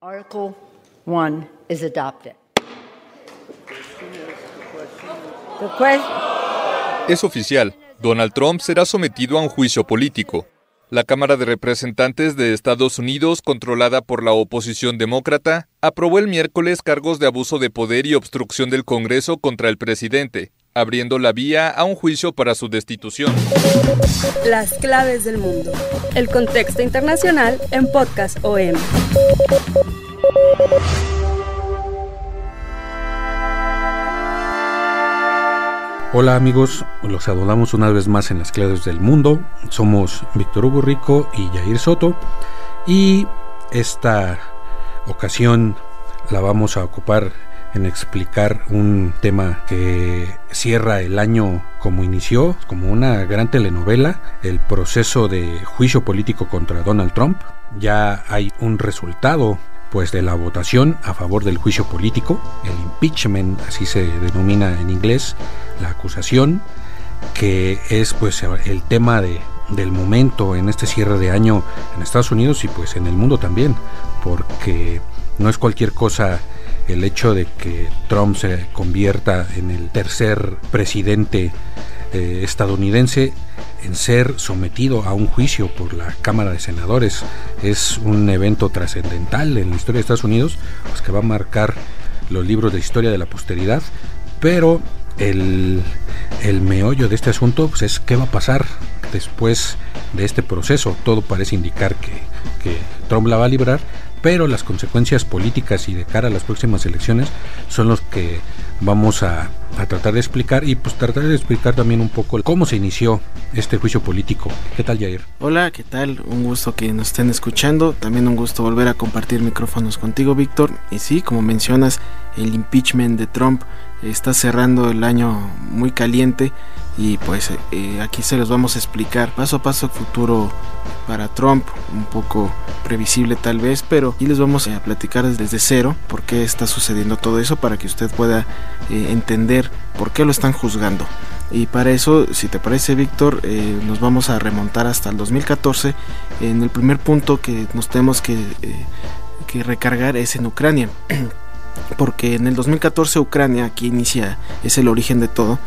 Article 1 is adopted. Es oficial. Donald Trump será sometido a un juicio político. La Cámara de Representantes de Estados Unidos, controlada por la oposición demócrata, aprobó el miércoles cargos de abuso de poder y obstrucción del Congreso contra el presidente, abriendo la vía a un juicio para su destitución. Las claves del mundo. El contexto internacional en Podcast OM. Hola amigos, los saludamos una vez más en las claves del mundo. Somos Víctor Hugo Rico y Jair Soto y esta ocasión la vamos a ocupar en explicar un tema que cierra el año como inició, como una gran telenovela, el proceso de juicio político contra Donald Trump. Ya hay un resultado pues de la votación a favor del juicio político, el impeachment, así se denomina en inglés, la acusación, que es pues el tema de, del momento en este cierre de año en Estados Unidos y pues en el mundo también, porque no es cualquier cosa el hecho de que Trump se convierta en el tercer presidente eh, estadounidense en ser sometido a un juicio por la Cámara de Senadores. Es un evento trascendental en la historia de Estados Unidos, pues que va a marcar los libros de historia de la posteridad, pero el, el meollo de este asunto pues, es qué va a pasar después de este proceso. Todo parece indicar que, que Trump la va a librar, pero las consecuencias políticas y de cara a las próximas elecciones son los que vamos a, tratar de explicar y pues tratar de explicar también un poco cómo se inició este juicio político. ¿Qué tal Jair? Hola, ¿qué tal? Un gusto que nos estén escuchando, también un gusto volver a compartir micrófonos contigo Víctor. Y sí, como mencionas, el impeachment de Trump está cerrando el año muy caliente y pues eh, aquí se los vamos a explicar paso a paso el futuro para Trump, un poco previsible tal vez, pero aquí les vamos a platicar desde cero por qué está sucediendo todo eso para que usted pueda eh, entender por qué lo están juzgando. Y para eso, si te parece Víctor, eh, nos vamos a remontar hasta el 2014. En el primer punto que nos tenemos que, que recargar es en Ucrania. porque en el 2014 Ucrania, aquí inicia, es el origen de todo,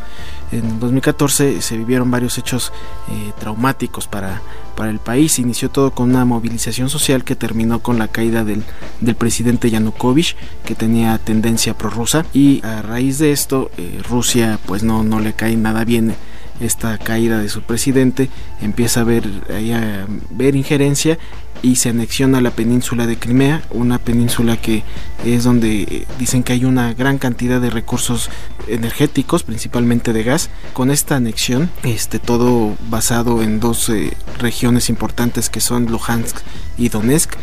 en 2014 se vivieron varios hechos eh, traumáticos para, para el país. Inició todo con una movilización social que terminó con la caída del, del presidente Yanukovych, que tenía tendencia prorrusa. Y a raíz de esto, eh, Rusia pues no, no le cae nada bien esta caída de su presidente, empieza a ver, a ver injerencia y se anexiona la península de Crimea, una península que es donde eh, dicen que hay una gran cantidad de recursos energéticos, principalmente de gas. Con esta anexión, este todo basado en dos eh, regiones importantes que son Luhansk y Donetsk,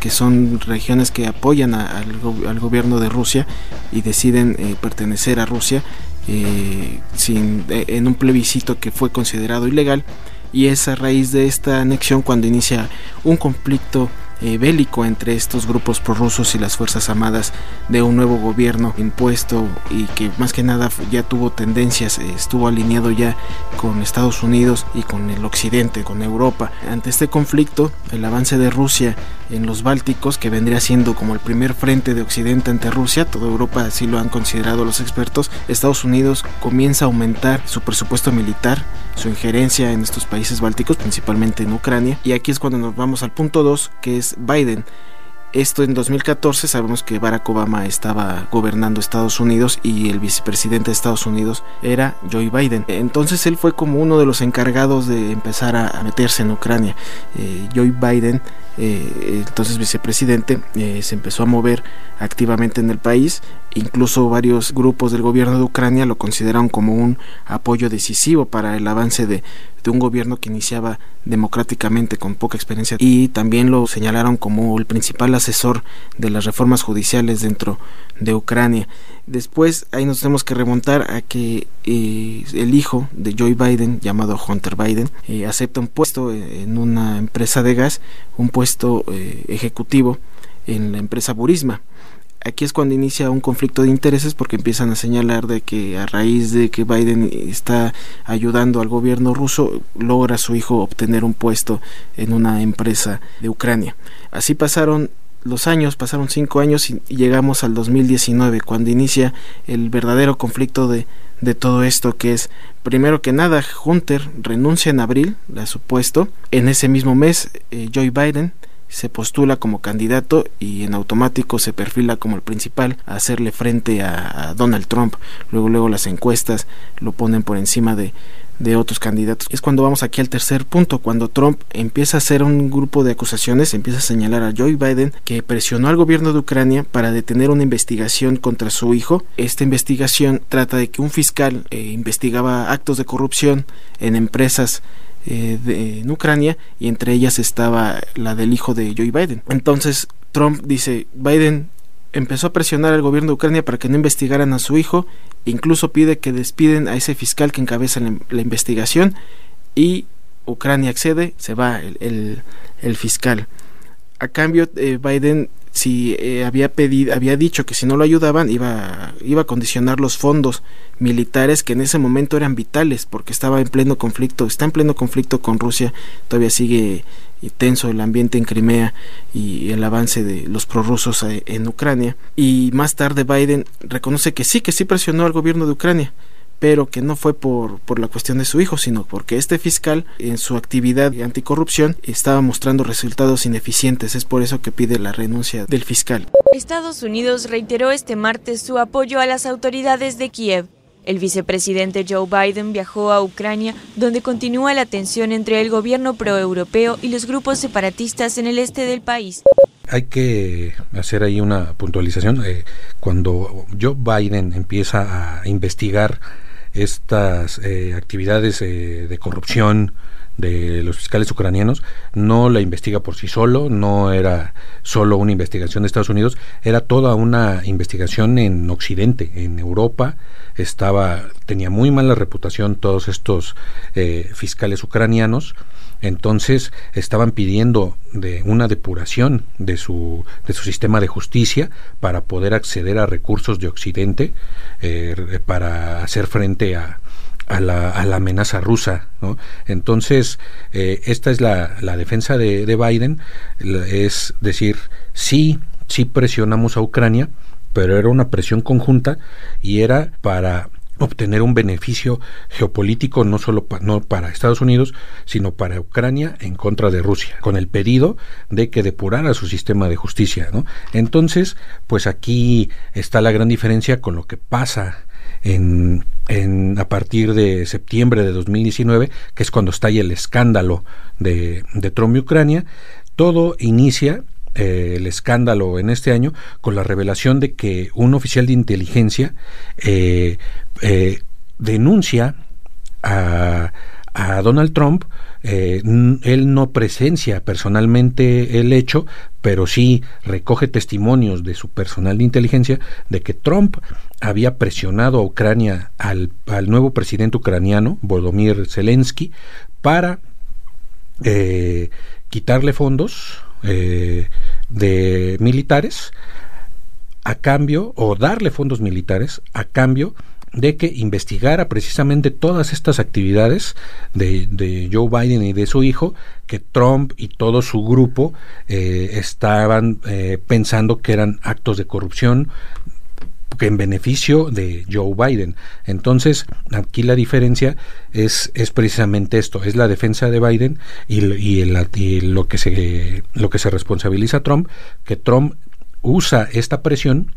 que son regiones que apoyan al, gobierno de Rusia y deciden eh, pertenecer a Rusia sin, en un plebiscito que fue considerado ilegal y es a raíz de esta anexión cuando inicia un conflicto eh, bélico entre estos grupos prorrusos y las fuerzas armadas de un nuevo gobierno impuesto y que más que nada ya tuvo tendencias, eh, estuvo alineado ya con Estados Unidos y con el occidente, con Europa. Ante este conflicto, el avance de Rusia en los Bálticos, que vendría siendo como el primer frente de Occidente ante Rusia, toda Europa así lo han considerado los expertos, Estados Unidos comienza a aumentar su presupuesto militar, su injerencia en estos países bálticos, principalmente en Ucrania, y aquí es cuando nos vamos al punto 2, que es Biden. Esto en 2014 sabemos que Barack Obama estaba gobernando Estados Unidos y el vicepresidente de Estados Unidos era Joe Biden. Entonces él fue como uno de los encargados de empezar a, meterse en Ucrania. Eh, Joe Biden eh, entonces vicepresidente, eh, se empezó a mover activamente en el país. Incluso varios grupos del gobierno de Ucrania lo consideraron como un apoyo decisivo para el avance de, un gobierno que iniciaba democráticamente con poca experiencia y también lo señalaron como el principal asesor de las reformas judiciales dentro de Ucrania. Después ahí nos tenemos que remontar a que eh, el hijo de Joe Biden, llamado Hunter Biden, acepta un puesto en una empresa de gas, un puesto eh, ejecutivo en la empresa Burisma aquí es cuando inicia un conflicto de intereses porque empiezan a señalar de que a raíz de que Biden está ayudando al gobierno ruso logra su hijo obtener un puesto en una empresa de Ucrania. Así pasaron los años, pasaron cinco años y llegamos al 2019 cuando inicia el verdadero conflicto de, de todo esto que es primero que nada Hunter renuncia en abril a su puesto en ese mismo mes eh, Joe Biden se postula como candidato y en automático se perfila como el principal a hacerle frente a, Donald Trump. Luego, luego las encuestas lo ponen por encima de, de otros candidatos. Es cuando vamos aquí al tercer punto, cuando Trump empieza a hacer un grupo de acusaciones, empieza a señalar a Joe Biden que presionó al gobierno de Ucrania para detener una investigación contra su hijo. Esta investigación trata de que un fiscal eh, investigaba actos de corrupción en empresas eh, en Ucrania y entre ellas estaba la del hijo de Joe Biden. Entonces Trump dice, Biden empezó a presionar al gobierno de Ucrania para que no investigaran a su hijo, e incluso pide que despiden a ese fiscal que encabeza la, investigación y Ucrania accede, se va el, el, fiscal. A cambio, eh, Biden si eh, había pedido, había dicho que si no lo ayudaban iba, iba a condicionar los fondos militares que en ese momento eran vitales porque estaba en pleno conflicto, está en pleno conflicto con Rusia, todavía sigue tenso el ambiente en Crimea y el avance de los prorrusos eh, en Ucrania y más tarde Biden reconoce que sí, que sí presionó al gobierno de Ucrania pero que no fue por, por la cuestión de su hijo, sino porque este fiscal en su actividad de anticorrupción estaba mostrando resultados ineficientes. Es por eso que pide la renuncia del fiscal. Estados Unidos reiteró este martes su apoyo a las autoridades de Kiev. El vicepresidente Joe Biden viajó a Ucrania, donde continúa la tensión entre el gobierno proeuropeo y los grupos separatistas en el este del país. Hay que hacer ahí una puntualización. Eh, cuando Joe Biden empieza a investigar estas eh, actividades eh, de corrupción de los fiscales ucranianos no la investiga por sí solo, no era solo una investigación de Estados Unidos, era toda una investigación en Occidente, en Europa, estaba tenía muy mala reputación todos estos eh, fiscales ucranianos. Entonces estaban pidiendo de una depuración de su, de su sistema de justicia para poder acceder a recursos de Occidente eh, para hacer frente a, a la, a la, amenaza rusa. Entonces, eh, esta es la, la defensa de, de, Biden, es decir, sí, sí presionamos a Ucrania, pero era una presión conjunta y era para obtener un beneficio geopolítico no solo no para Estados Unidos, sino para Ucrania en contra de Rusia, con el pedido de que depurara su sistema de justicia. ¿no? Entonces, pues aquí está la gran diferencia con lo que pasa en, en, a partir de septiembre de 2019, que es cuando ahí el escándalo de, de Trump y Ucrania. Todo inicia eh, el escándalo en este año con la revelación de que un oficial de inteligencia eh, eh, denuncia a, a, Donald Trump. Él no presencia personalmente el hecho, pero sí recoge testimonios de su personal de inteligencia de que Trump había presionado a Ucrania al, nuevo presidente ucraniano, Volodymyr Zelensky, para quitarle fondos eh, de militares a cambio, o darle fondos militares a cambio de que investigara precisamente todas estas actividades de, de, Joe Biden y de su hijo, que Trump y todo su grupo eh, estaban eh, pensando que eran actos de corrupción en beneficio de Joe Biden. Entonces, aquí la diferencia es, es precisamente esto, es la defensa de Biden y, y, lo, que se, lo que se responsabiliza a Trump, que Trump usa esta presión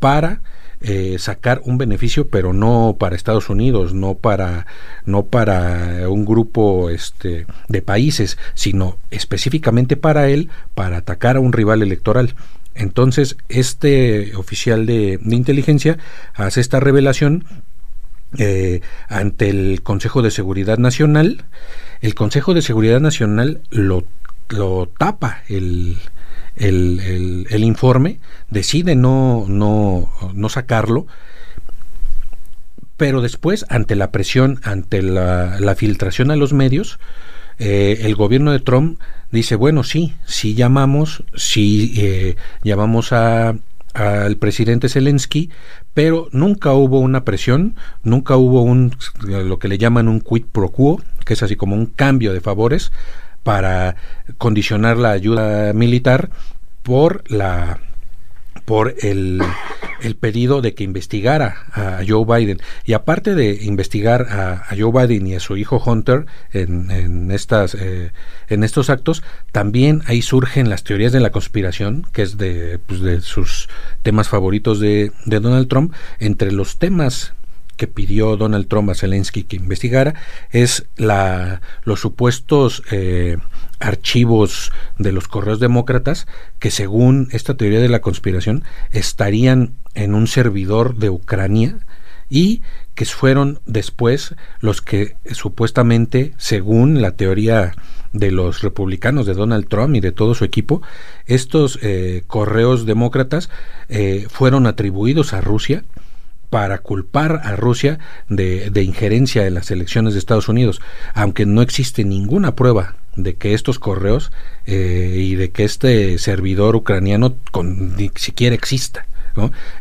para eh, sacar un beneficio, pero no para Estados Unidos, no para, no para un grupo este, de países, sino específicamente para él, para atacar a un rival electoral. Entonces, este oficial de, inteligencia hace esta revelación eh, ante el Consejo de Seguridad Nacional. El Consejo de Seguridad Nacional lo, lo tapa el, el, el, informe, decide no, no, no sacarlo, pero después, ante la presión, ante la, filtración a los medios, eh, el gobierno de Trump dice, bueno, sí, sí llamamos, sí eh, llamamos a, al presidente Zelensky, pero nunca hubo una presión, nunca hubo un lo que le llaman un quid pro quo, que es así como un cambio de favores para condicionar la ayuda militar por la por el, el, pedido de que investigara a Joe Biden. Y aparte de investigar a, Joe Biden y a su hijo Hunter en, en estas, eh, en estos actos, también ahí surgen las teorías de la conspiración, que es de, pues, de sus temas favoritos de, de Donald Trump. Entre los temas que pidió Donald Trump a Zelensky que investigara es la, los supuestos eh, archivos de los correos demócratas que según esta teoría de la conspiración estarían en un servidor de Ucrania y que fueron después los que supuestamente, según la teoría de los republicanos de Donald Trump y de todo su equipo, estos eh, correos demócratas eh, fueron atribuidos a Rusia para culpar a Rusia de, injerencia en las elecciones de Estados Unidos, aunque no existe ninguna prueba de que estos correos eh, y de que este servidor ucraniano ni siquiera exista.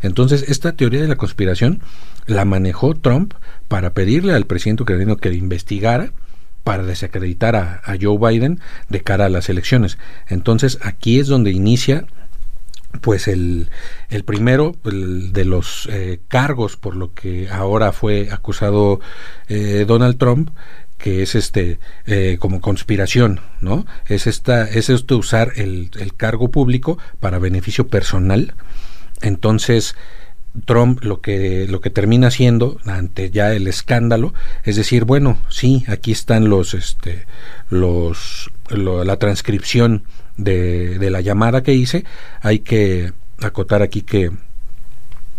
Entonces, esta teoría de la conspiración la manejó Trump para pedirle al presidente ucraniano que investigara para desacreditar a Joe Biden de cara a las elecciones. Entonces, aquí es donde inicia pues el, el primero de los eh, cargos por lo que ahora fue acusado eh, Donald Trump que es este eh, como conspiración no es esta es esto usar el, el cargo público para beneficio personal. Entonces Trump lo que lo que termina haciendo ante ya el escándalo es decir bueno sí aquí están los este los la transcripción de, de la llamada que hice, hay que acotar aquí que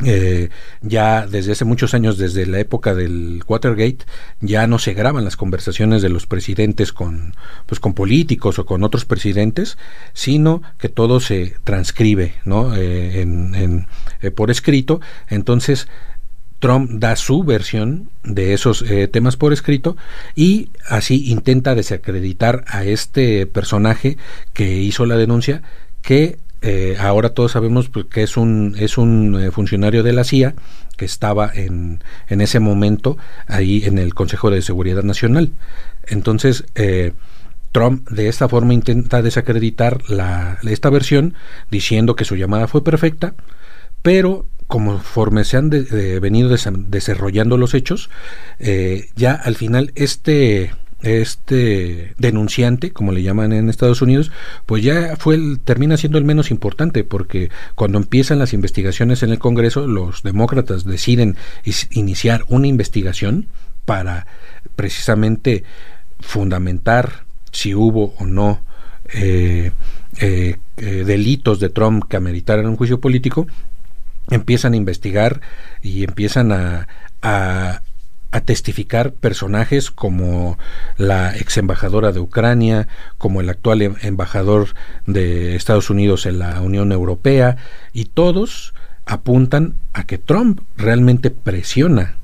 eh, ya desde hace muchos años, desde la época del Watergate, ya no se graban las conversaciones de los presidentes con, pues, con políticos o con otros presidentes, sino que todo se transcribe ¿no? Eh, en, eh, por escrito. Entonces, Trump da su versión de esos eh, temas por escrito y así intenta desacreditar a este personaje que hizo la denuncia que eh, ahora todos sabemos pues, que es un es un eh, funcionario de la CIA que estaba en, en ese momento ahí en el Consejo de Seguridad Nacional. Entonces Trump de esta forma intenta desacreditar la, esta versión diciendo que su llamada fue perfecta pero conforme se han venido desarrollando los hechos, eh, ya al final este este denunciante, como le llaman en Estados Unidos, pues ya fue el, termina siendo el menos importante, porque cuando empiezan las investigaciones en el Congreso, los demócratas deciden iniciar una investigación para precisamente fundamentar si hubo o no eh, eh, delitos de Trump que ameritaran un juicio político, empiezan a investigar y empiezan a, a, testificar personajes como la ex embajadora de Ucrania, como el actual em, embajador de Estados Unidos en la Unión Europea, y todos apuntan a que Trump realmente presiona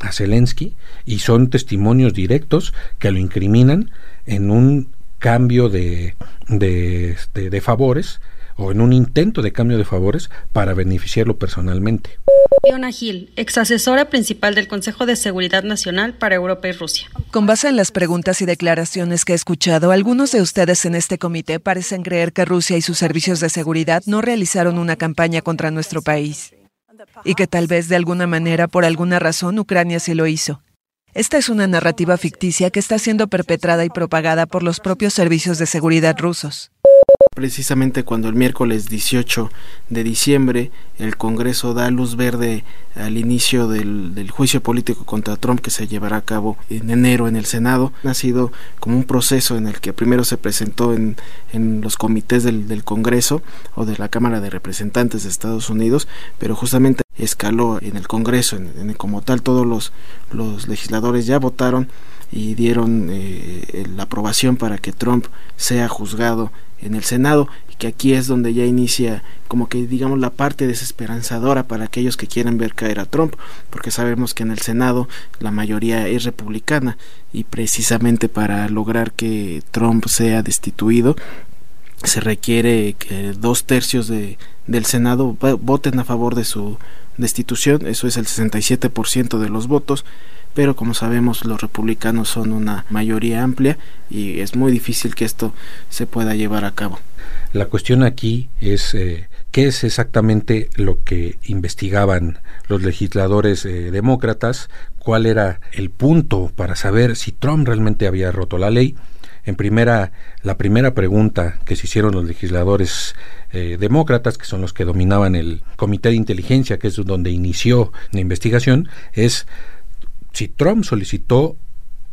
a Zelensky y son testimonios directos que lo incriminan en un cambio de, de, de favores o en un intento de cambio de favores para beneficiarlo personalmente. Fiona Hill, ex asesora principal del Consejo de Seguridad Nacional para Europa y Rusia. Con base en las preguntas y declaraciones que he escuchado, algunos de ustedes en este comité parecen creer que Rusia y sus servicios de seguridad no realizaron una campaña contra nuestro país y que tal vez de alguna manera, por alguna razón, Ucrania sí lo hizo. Esta es una narrativa ficticia que está siendo perpetrada y propagada por los propios servicios de seguridad rusos. Precisamente cuando el miércoles 18 de diciembre el Congreso da luz verde al inicio del, juicio político contra Trump que se llevará a cabo en enero en el Senado, ha sido como un proceso en el que primero se presentó en, en los comités del, del Congreso o de la Cámara de Representantes de Estados Unidos, pero justamente escaló en el Congreso, en, como tal todos los legisladores ya votaron y dieron eh, la aprobación para que Trump sea juzgado en el Senado y que aquí es donde ya inicia como que digamos la parte desesperanzadora para aquellos que quieren ver caer a Trump porque sabemos que en el Senado la mayoría es republicana y precisamente para lograr que Trump sea destituido se requiere que dos tercios de, del Senado voten a favor de su destitución, eso es el 67% de los votos, pero como sabemos los republicanos son una mayoría amplia y es muy difícil que esto se pueda llevar a cabo. La cuestión aquí es eh, qué es exactamente lo que investigaban los legisladores eh, demócratas, cuál era el punto para saber si Trump realmente había roto la ley. En primera, la primera pregunta que se hicieron los legisladores eh, demócratas, que son los que dominaban el Comité de Inteligencia, que es donde inició la investigación, es si Trump solicitó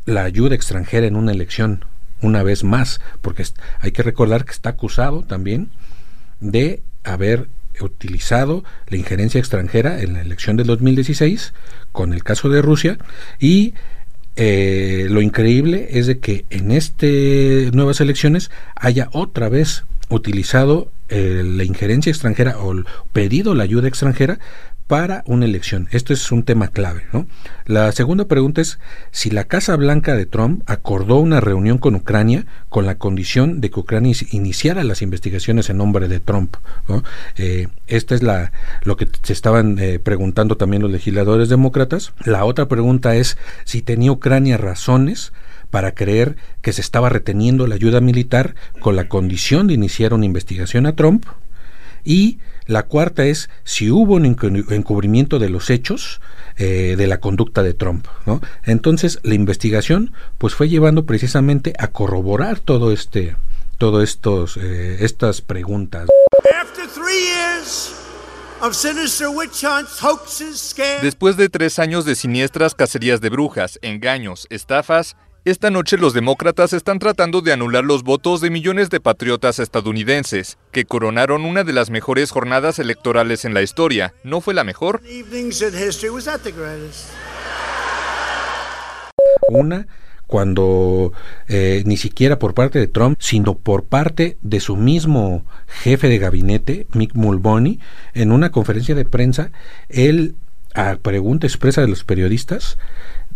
la ayuda extranjera en una elección una vez más, porque hay que recordar que está acusado también de haber utilizado la injerencia extranjera en la elección del 2016 con el caso de Rusia y eh, lo increíble es de que en este nuevas elecciones haya otra vez utilizado eh, la injerencia extranjera o pedido la ayuda extranjera para una elección. Esto es un tema clave. ¿no? La segunda pregunta es si la Casa Blanca de Trump acordó una reunión con Ucrania con la condición de que Ucrania iniciara las investigaciones en nombre de Trump. ¿no? Eh, esta es la lo que se estaban eh, preguntando también los legisladores demócratas. La otra pregunta es si tenía Ucrania razones para creer que se estaba reteniendo la ayuda militar con la condición de iniciar una investigación a Trump. Y la cuarta es si hubo un encubrimiento de los hechos eh, de la conducta de Trump. ¿no? Entonces la investigación pues fue llevando precisamente a corroborar todo este, todo estos, eh, estas preguntas. Después de tres años de siniestras cacerías de brujas, engaños, estafas, esta noche los demócratas están tratando de anular los votos de millones de patriotas estadounidenses, que coronaron una de las mejores jornadas electorales en la historia. ¿No fue la mejor? Una cuando eh, ni siquiera por parte de Trump, sino por parte de su mismo jefe de gabinete, Mick Mulvaney, en una conferencia de prensa, él, a pregunta expresa de los periodistas,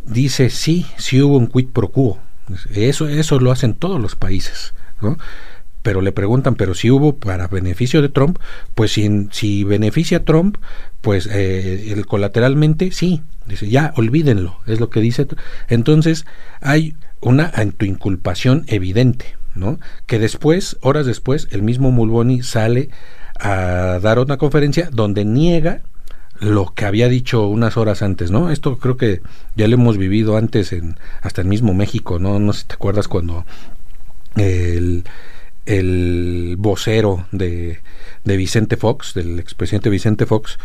dice sí, sí hubo un quid pro quo. Eso, eso lo hacen todos los países, ¿no? Pero le preguntan, pero si hubo para beneficio de Trump, pues si, si beneficia a Trump, pues eh, el colateralmente sí. Dice, ya, olvídenlo, es lo que dice. Entonces, hay una autoinculpación evidente, ¿no? Que después, horas después, el mismo Mulboni sale a dar una conferencia donde niega lo que había dicho unas horas antes, ¿no? Esto creo que ya lo hemos vivido antes en hasta el mismo México, ¿no? No sé si te acuerdas cuando el, el vocero de, de Vicente Fox, del expresidente Vicente Fox,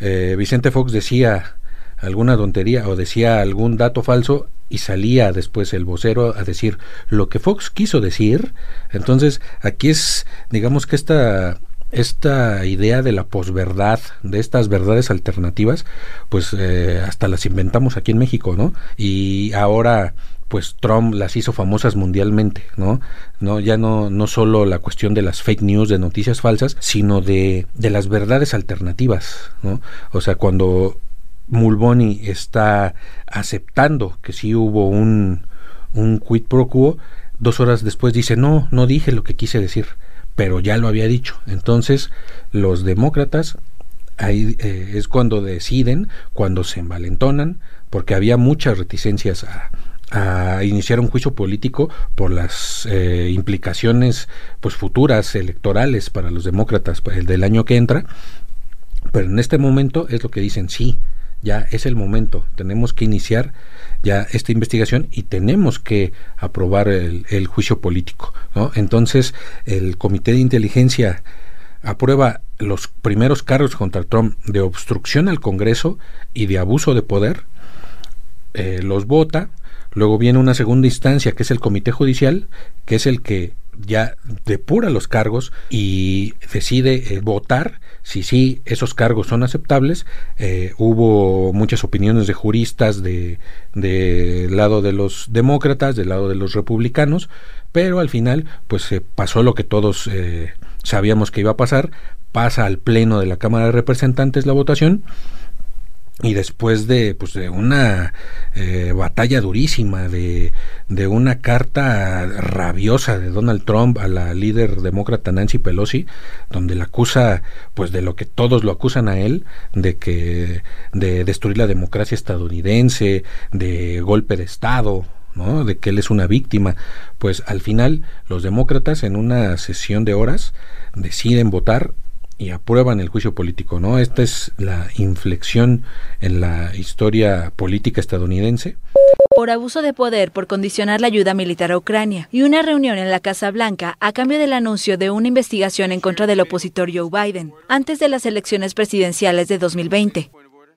eh, Vicente Fox decía alguna tontería o decía algún dato falso y salía después el vocero a decir lo que Fox quiso decir. Entonces, aquí es, digamos que esta esta idea de la posverdad, de estas verdades alternativas, pues eh, hasta las inventamos aquí en México, ¿no? Y ahora pues Trump las hizo famosas mundialmente, ¿no? No ya no no solo la cuestión de las fake news, de noticias falsas, sino de de las verdades alternativas, ¿no? O sea, cuando Mulboni está aceptando que sí hubo un un quid pro quo, dos horas después dice, "No, no dije lo que quise decir." Pero ya lo había dicho. Entonces, los demócratas ahí eh, es cuando deciden, cuando se envalentonan, porque había muchas reticencias a, iniciar un juicio político por las eh, implicaciones pues futuras electorales para los demócratas el del año que entra pero en este momento es lo que dicen sí ya es el momento, tenemos que iniciar ya esta investigación y tenemos que aprobar el, juicio político. Entonces, el Comité de Inteligencia aprueba los primeros cargos contra Trump de obstrucción al Congreso y de abuso de poder, eh, los vota, luego viene una segunda instancia que es el Comité Judicial, que es el que ya depura los cargos y decide eh, votar si sí esos cargos son aceptables. Eh, hubo muchas opiniones de juristas del de lado de los demócratas, del lado de los republicanos, pero al final pues se pasó lo que todos sabíamos que iba a pasar, pasa al Pleno de la Cámara de Representantes la votación y después de, pues, de una eh, batalla durísima, de, de, una carta rabiosa de Donald Trump a la líder demócrata Nancy Pelosi, donde la acusa, pues de lo que todos lo acusan a él, de que de destruir la democracia estadounidense, de golpe de Estado, ¿no? de que él es una víctima, pues al final los demócratas en una sesión de horas deciden votar y aprueban el juicio político, ¿no? Esta es la inflexión en la historia política estadounidense. Por abuso de poder por condicionar la ayuda militar a Ucrania y una reunión en la Casa Blanca a cambio del anuncio de una investigación en contra del opositor Joe Biden antes de las elecciones presidenciales de 2020.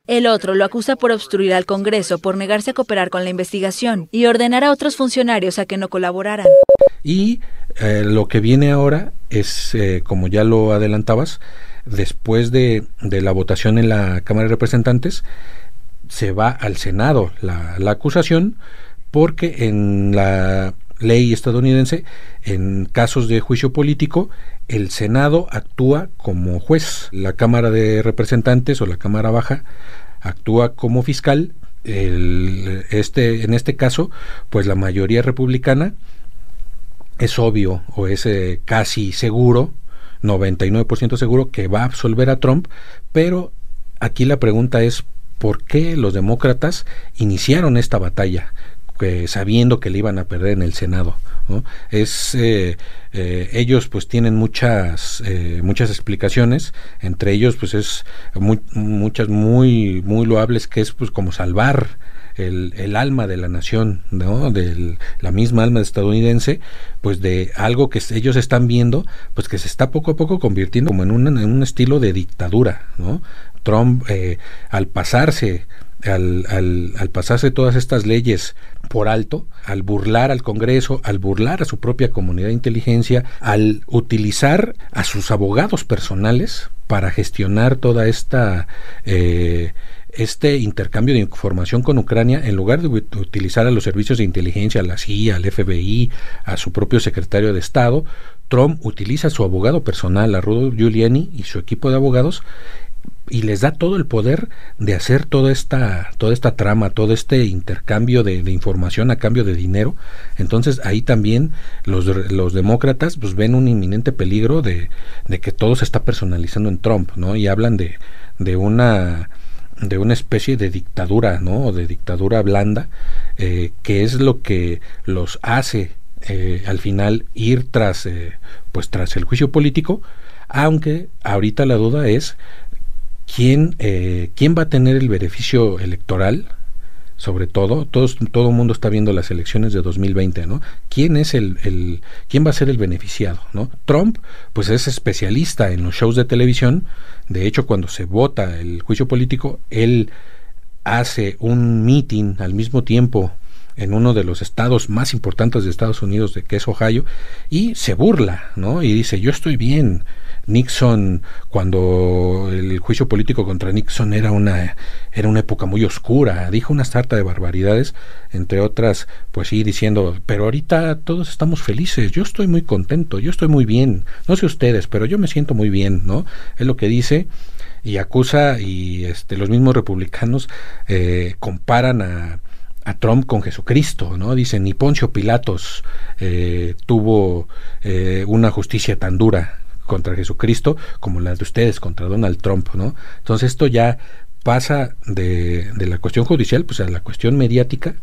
El otro lo acusa por obstruir al Congreso por negarse a cooperar con la investigación y ordenar a otros funcionarios a que no colaboraran. Y eh, lo que viene ahora es, eh, como ya lo adelantabas, después de, la votación en la Cámara de Representantes, se va al Senado la, la acusación porque en la ley estadounidense, en casos de juicio político, el Senado actúa como juez, la Cámara de Representantes o la Cámara Baja actúa como fiscal. El, este, en este caso, pues la mayoría republicana es obvio o es eh, casi seguro, 99% seguro que va a absolver a Trump, pero aquí la pregunta es ¿por qué los demócratas iniciaron esta batalla? sabiendo que le iban a perder en el Senado. Es eh, eh, ellos pues tienen muchas eh, muchas explicaciones, entre ellos pues es muchas muy muy loables que es pues como salvar el, el, alma de la nación, ¿no? de la misma alma estadounidense, pues de algo que ellos están viendo, pues que se está poco a poco convirtiendo como en un, en un estilo de dictadura, ¿no? Trump, al pasarse al, al, al, pasarse todas estas leyes por alto, al burlar al Congreso, al burlar a su propia comunidad de inteligencia, al utilizar a sus abogados personales para gestionar toda esta eh, este intercambio de información con Ucrania, en lugar de utilizar a los servicios de inteligencia, a la CIA, al FBI, a su propio secretario de Estado, Trump utiliza a su abogado personal, a Rudolph Giuliani y su equipo de abogados, y les da todo el poder de hacer toda esta, toda esta trama, todo este intercambio de, información a cambio de dinero. Entonces ahí también los, los demócratas pues, ven un inminente peligro de, de, que todo se está personalizando en Trump, ¿no? Y hablan de, de una de una especie de dictadura, ¿no? De dictadura blanda, eh, que es lo que los hace eh, al final ir tras, eh, pues tras el juicio político, aunque ahorita la duda es quién, eh, quién va a tener el beneficio electoral, sobre todo, todos, todo el mundo está viendo las elecciones de 2020, ¿no? ¿Quién es el, el, quién va a ser el beneficiado, ¿no? Trump, pues es especialista en los shows de televisión, de hecho cuando se vota el juicio político, él hace un meeting al mismo tiempo en uno de los estados más importantes de Estados Unidos, de que es Ohio, y se burla, ¿no? Y dice, yo estoy bien, Nixon, cuando el juicio político contra Nixon era una, era una época muy oscura, dijo una sarta de barbaridades, entre otras, pues sí, diciendo, pero ahorita todos estamos felices, yo estoy muy contento, yo estoy muy bien, no sé ustedes, pero yo me siento muy bien, ¿no? Es lo que dice y acusa y este, los mismos republicanos eh, comparan a, a Trump con Jesucristo, ¿no? Dicen, ni Poncio Pilatos eh, tuvo eh, una justicia tan dura contra Jesucristo como la de ustedes contra Donald Trump, ¿no? Entonces esto ya pasa de, de la cuestión judicial pues a la cuestión mediática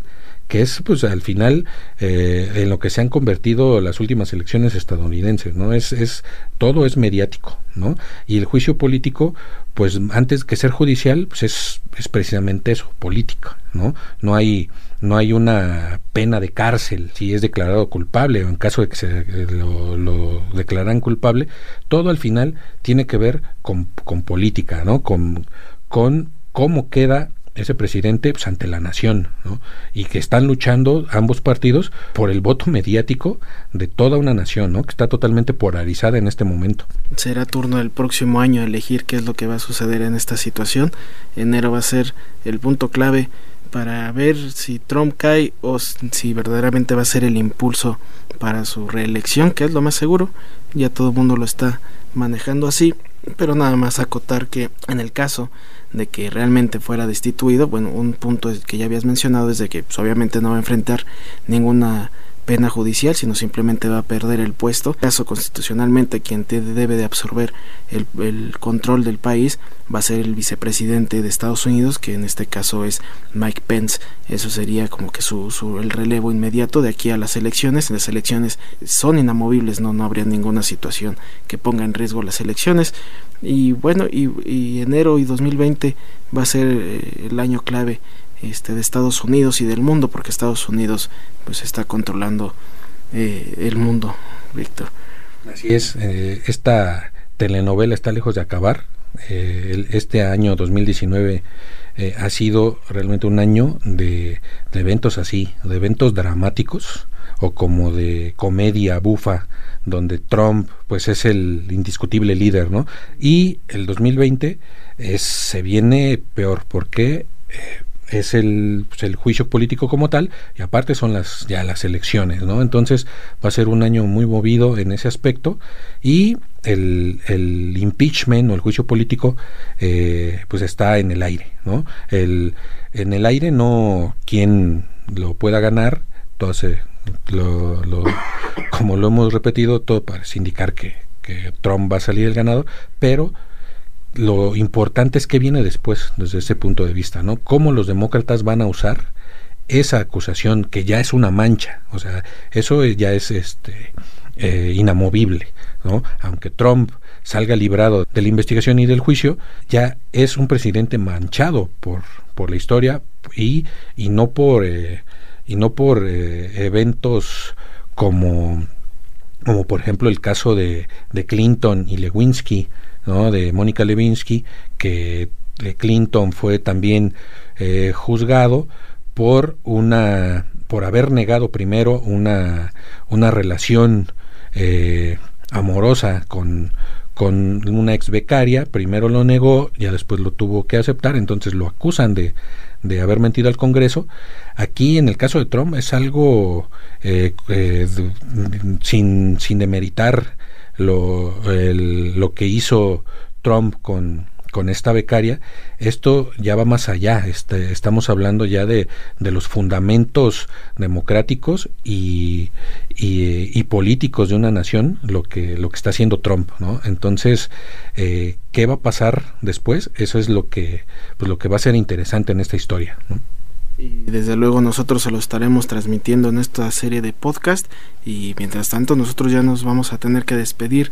que es pues al final eh, en lo que se han convertido las últimas elecciones estadounidenses, ¿no? Es, es, todo es mediático, ¿no? Y el juicio político, pues antes que ser judicial, pues es, es precisamente eso, política, ¿no? No hay no hay una pena de cárcel si es declarado culpable o en caso de que se lo, lo declaran culpable, todo al final tiene que ver con, con política, ¿no? Con, con cómo queda ese presidente pues, ante la nación, ¿no? Y que están luchando ambos partidos por el voto mediático de toda una nación, ¿no? Que está totalmente polarizada en este momento. Será turno del próximo año elegir qué es lo que va a suceder en esta situación. Enero va a ser el punto clave para ver si Trump cae o si verdaderamente va a ser el impulso para su reelección, que es lo más seguro. Ya todo el mundo lo está manejando así, pero nada más acotar que en el caso de que realmente fuera destituido, bueno, un punto que ya habías mencionado es de que pues, obviamente no va a enfrentar ninguna pena judicial, sino simplemente va a perder el puesto. Caso constitucionalmente quien te debe de absorber el, control del país va a ser el vicepresidente de Estados Unidos, que en este caso es Mike Pence. Eso sería como que su, su el relevo inmediato de aquí a las elecciones. Las elecciones son inamovibles, no, no habría ninguna situación que ponga en riesgo las elecciones. Y bueno, y, y enero y 2020 va a ser eh, el año clave este, de Estados Unidos y del mundo, porque Estados Unidos pues está controlando eh, el mundo, Víctor. Así es, eh, esta telenovela está lejos de acabar. Eh, este año 2019 eh, ha sido realmente un año de, de eventos así, de eventos dramáticos o como de comedia bufa donde Trump pues es el indiscutible líder, ¿no? Y el 2020 es, se viene peor porque eh, es el, pues, el, juicio político como tal y aparte son las ya las elecciones no entonces va a ser un año muy movido en ese aspecto y el, el impeachment o el juicio político eh, pues está en el aire no el en el aire no quien lo pueda ganar entonces lo, lo, como lo hemos repetido todo parece indicar que, que Trump va a salir el ganador pero lo importante es que viene después desde ese punto de vista, ¿no? Cómo los demócratas van a usar esa acusación que ya es una mancha, o sea, eso ya es este eh, inamovible, ¿no? Aunque Trump salga librado de la investigación y del juicio, ya es un presidente manchado por por la historia y no por eh, y no por eh, eventos como por ejemplo el caso de Clinton y Lewinsky, ¿no? de Mónica Lewinsky, que Clinton fue también eh, juzgado por una por haber negado primero una una relación eh, amorosa con con una ex becaria, primero lo negó, ya después lo tuvo que aceptar, entonces lo acusan de, de haber mentido al Congreso. Aquí, en el caso de Trump, es algo eh, eh, sin, sin demeritar lo, el, lo que hizo Trump con, con esta becaria, esto ya va más allá, este, estamos hablando ya de, de los fundamentos democráticos y, y, políticos de una nación, lo que, lo que está haciendo Trump, ¿no? Entonces, eh, ¿qué va a pasar después? Eso es lo que, pues lo que va a ser interesante en esta historia, ¿no? Y desde luego nosotros se lo estaremos transmitiendo en esta serie de podcast. Y mientras tanto nosotros ya nos vamos a tener que despedir.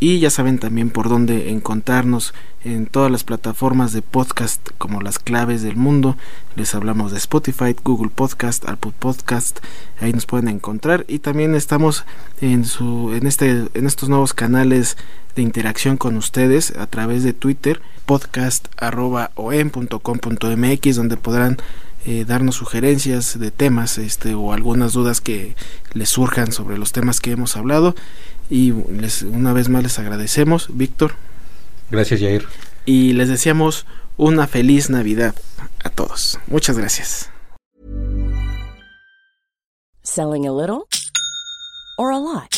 Y ya saben también por dónde encontrarnos en todas las plataformas de podcast como las claves del mundo. Les hablamos de Spotify, Google Podcast, Apple Podcast, ahí nos pueden encontrar. Y también estamos en su en este en estos nuevos canales de interacción con ustedes a través de Twitter podcast@om.com.mx donde podrán eh, darnos sugerencias de temas este o algunas dudas que les surjan sobre los temas que hemos hablado y les, una vez más les agradecemos, Víctor. Gracias, Jair. Y les deseamos una feliz Navidad a todos. Muchas gracias. Selling a little or a lot.